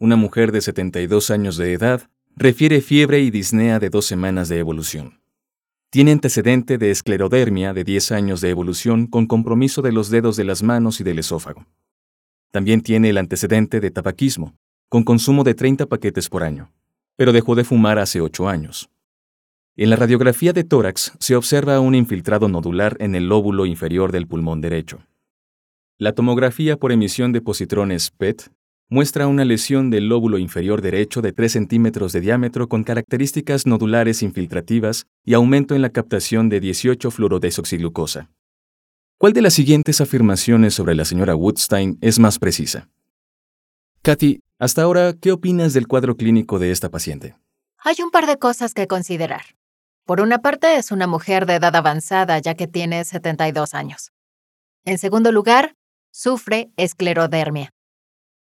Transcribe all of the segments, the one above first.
una mujer de 72 años de edad, refiere fiebre y disnea de dos semanas de evolución. Tiene antecedente de esclerodermia de 10 años de evolución con compromiso de los dedos de las manos y del esófago. También tiene el antecedente de tabaquismo, con consumo de 30 paquetes por año, pero dejó de fumar hace 8 años. En la radiografía de tórax se observa un infiltrado nodular en el lóbulo inferior del pulmón derecho. La tomografía por emisión de positrones PET muestra una lesión del lóbulo inferior derecho de 3 centímetros de diámetro con características nodulares infiltrativas y aumento en la captación de 18 fluorodesoxiglucosa. ¿Cuál de las siguientes afirmaciones sobre la señora Woodstein es más precisa? Katy, hasta ahora, ¿qué opinas del cuadro clínico de esta paciente? Hay un par de cosas que considerar. Por una parte, es una mujer de edad avanzada ya que tiene 72 años. En segundo lugar, sufre esclerodermia.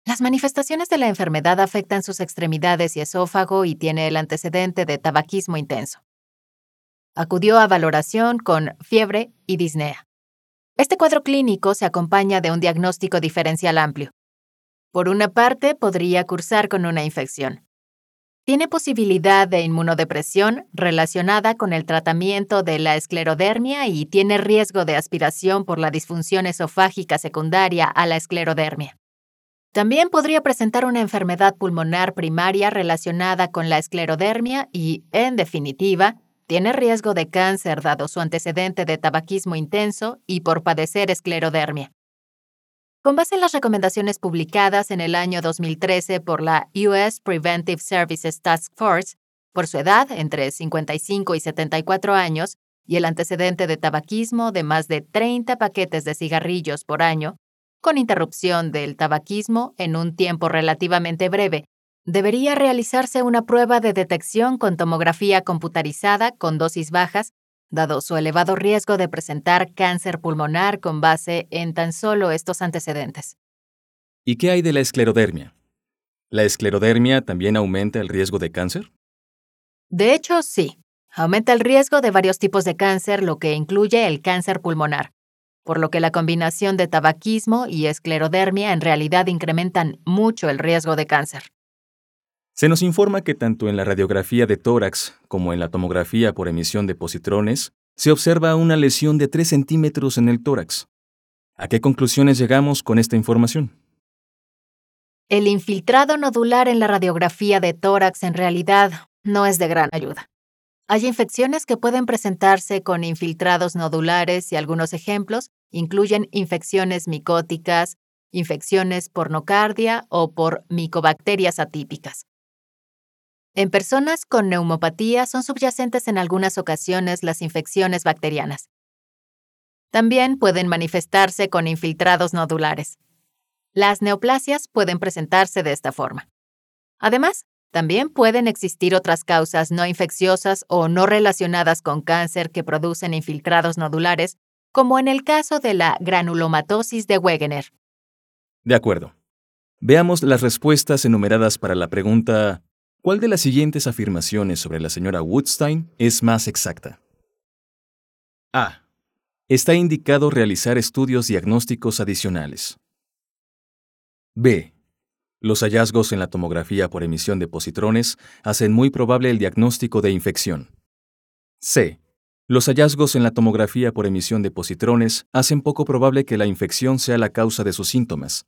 Las manifestaciones de la enfermedad afectan sus extremidades y esófago y tiene el antecedente de tabaquismo intenso. Acudió a valoración con fiebre y disnea. Este cuadro clínico se acompaña de un diagnóstico diferencial amplio. Por una parte, podría cursar con una infección. Tiene posibilidad de inmunodepresión relacionada con el tratamiento de la esclerodermia y tiene riesgo de aspiración por la disfunción esofágica secundaria a la esclerodermia. También podría presentar una enfermedad pulmonar primaria relacionada con la esclerodermia y, en definitiva, tiene riesgo de cáncer dado su antecedente de tabaquismo intenso y por padecer esclerodermia. Con base en las recomendaciones publicadas en el año 2013 por la US Preventive Services Task Force, por su edad, entre 55 y 74 años, y el antecedente de tabaquismo de más de 30 paquetes de cigarrillos por año, con interrupción del tabaquismo en un tiempo relativamente breve, debería realizarse una prueba de detección con tomografía computarizada con dosis bajas, dado su elevado riesgo de presentar cáncer pulmonar con base en tan solo estos antecedentes. ¿Y qué hay de la esclerodermia? ¿La esclerodermia también aumenta el riesgo de cáncer? De hecho, sí. Aumenta el riesgo de varios tipos de cáncer, lo que incluye el cáncer pulmonar por lo que la combinación de tabaquismo y esclerodermia en realidad incrementan mucho el riesgo de cáncer. Se nos informa que tanto en la radiografía de tórax como en la tomografía por emisión de positrones se observa una lesión de 3 centímetros en el tórax. ¿A qué conclusiones llegamos con esta información? El infiltrado nodular en la radiografía de tórax en realidad no es de gran ayuda. Hay infecciones que pueden presentarse con infiltrados nodulares y algunos ejemplos incluyen infecciones micóticas, infecciones por nocardia o por micobacterias atípicas. En personas con neumopatía son subyacentes en algunas ocasiones las infecciones bacterianas. También pueden manifestarse con infiltrados nodulares. Las neoplasias pueden presentarse de esta forma. Además, también pueden existir otras causas no infecciosas o no relacionadas con cáncer que producen infiltrados nodulares, como en el caso de la granulomatosis de Wegener. De acuerdo. Veamos las respuestas enumeradas para la pregunta ¿Cuál de las siguientes afirmaciones sobre la señora Woodstein es más exacta? A. Está indicado realizar estudios diagnósticos adicionales. B. Los hallazgos en la tomografía por emisión de positrones hacen muy probable el diagnóstico de infección. C. Los hallazgos en la tomografía por emisión de positrones hacen poco probable que la infección sea la causa de sus síntomas.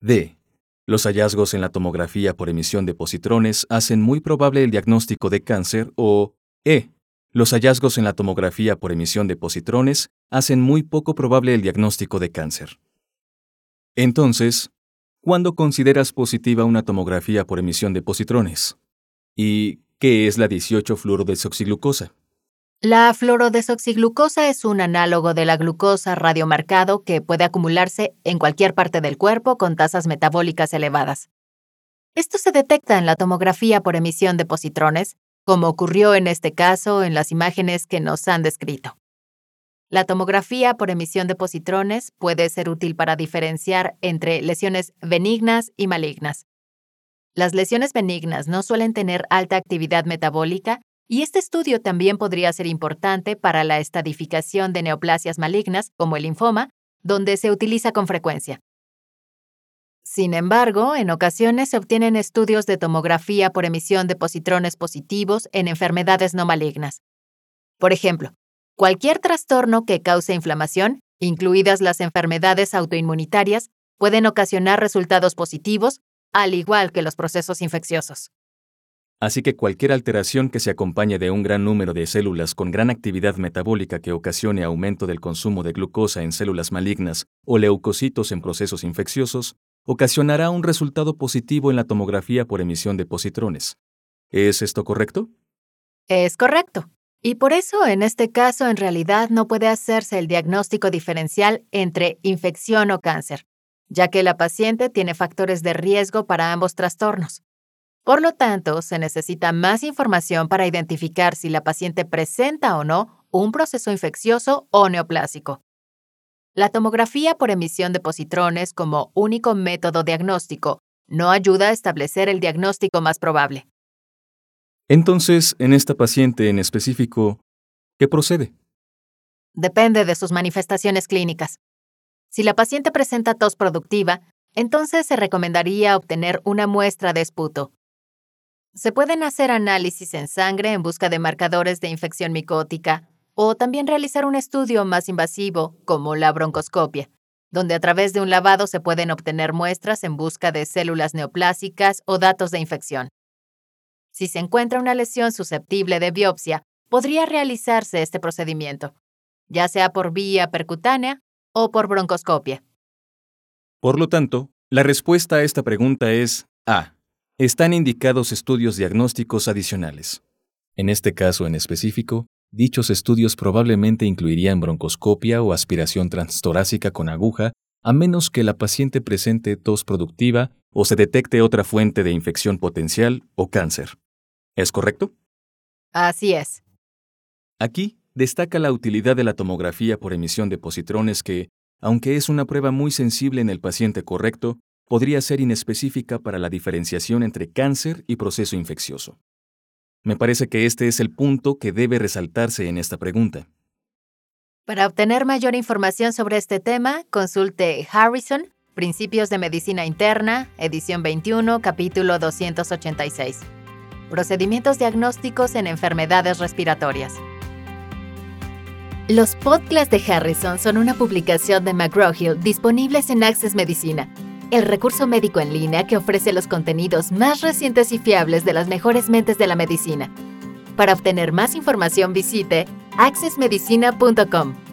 D. Los hallazgos en la tomografía por emisión de positrones hacen muy probable el diagnóstico de cáncer o E. Los hallazgos en la tomografía por emisión de positrones hacen muy poco probable el diagnóstico de cáncer. Entonces, ¿Cuándo consideras positiva una tomografía por emisión de positrones? ¿Y qué es la 18-fluorodesoxiglucosa? La fluorodesoxiglucosa es un análogo de la glucosa radiomarcado que puede acumularse en cualquier parte del cuerpo con tasas metabólicas elevadas. Esto se detecta en la tomografía por emisión de positrones, como ocurrió en este caso en las imágenes que nos han descrito. La tomografía por emisión de positrones puede ser útil para diferenciar entre lesiones benignas y malignas. Las lesiones benignas no suelen tener alta actividad metabólica y este estudio también podría ser importante para la estadificación de neoplasias malignas, como el linfoma, donde se utiliza con frecuencia. Sin embargo, en ocasiones se obtienen estudios de tomografía por emisión de positrones positivos en enfermedades no malignas. Por ejemplo, cualquier trastorno que cause inflamación, incluidas las enfermedades autoinmunitarias, pueden ocasionar resultados positivos, al igual que los procesos infecciosos. Así que cualquier alteración que se acompañe de un gran número de células con gran actividad metabólica que ocasione aumento del consumo de glucosa en células malignas o leucocitos en procesos infecciosos, ocasionará un resultado positivo en la tomografía por emisión de positrones. ¿Es esto correcto? Es correcto. Y por eso, en este caso, en realidad no puede hacerse el diagnóstico diferencial entre infección o cáncer, ya que la paciente tiene factores de riesgo para ambos trastornos. Por lo tanto, se necesita más información para identificar si la paciente presenta o no un proceso infeccioso o neoplásico. La tomografía por emisión de positrones como único método diagnóstico no ayuda a establecer el diagnóstico más probable. Entonces, en esta paciente en específico, ¿qué procede? Depende de sus manifestaciones clínicas. Si la paciente presenta tos productiva, entonces se recomendaría obtener una muestra de esputo, se pueden hacer análisis en sangre en busca de marcadores de infección micótica o también realizar un estudio más invasivo como la broncoscopia, donde a través de un lavado se pueden obtener muestras en busca de células neoplásicas o datos de infección. Si se encuentra una lesión susceptible de biopsia, podría realizarse este procedimiento, ya sea por vía percutánea o por broncoscopia. Por lo tanto, la respuesta a esta pregunta es A están indicados estudios diagnósticos adicionales. En este caso en específico, dichos estudios probablemente incluirían broncoscopia o aspiración transtorácica con aguja, a menos que la paciente presente tos productiva o se detecte otra fuente de infección potencial o cáncer. ¿Es correcto? Así es. Aquí destaca la utilidad de la tomografía por emisión de positrones que, aunque es una prueba muy sensible en el paciente correcto, podría ser inespecífica para la diferenciación entre cáncer y proceso infeccioso. Me parece que este es el punto que debe resaltarse en esta pregunta. Para obtener mayor información sobre este tema, consulte Harrison, Principios de Medicina Interna, edición 21, capítulo 286. Procedimientos diagnósticos en enfermedades respiratorias. Los podcasts de Harrison son una publicación de McGraw-Hill disponibles en Access Medicina el recurso médico en línea que ofrece los contenidos más recientes y fiables de las mejores mentes de la medicina. Para obtener más información visite accessmedicina.com.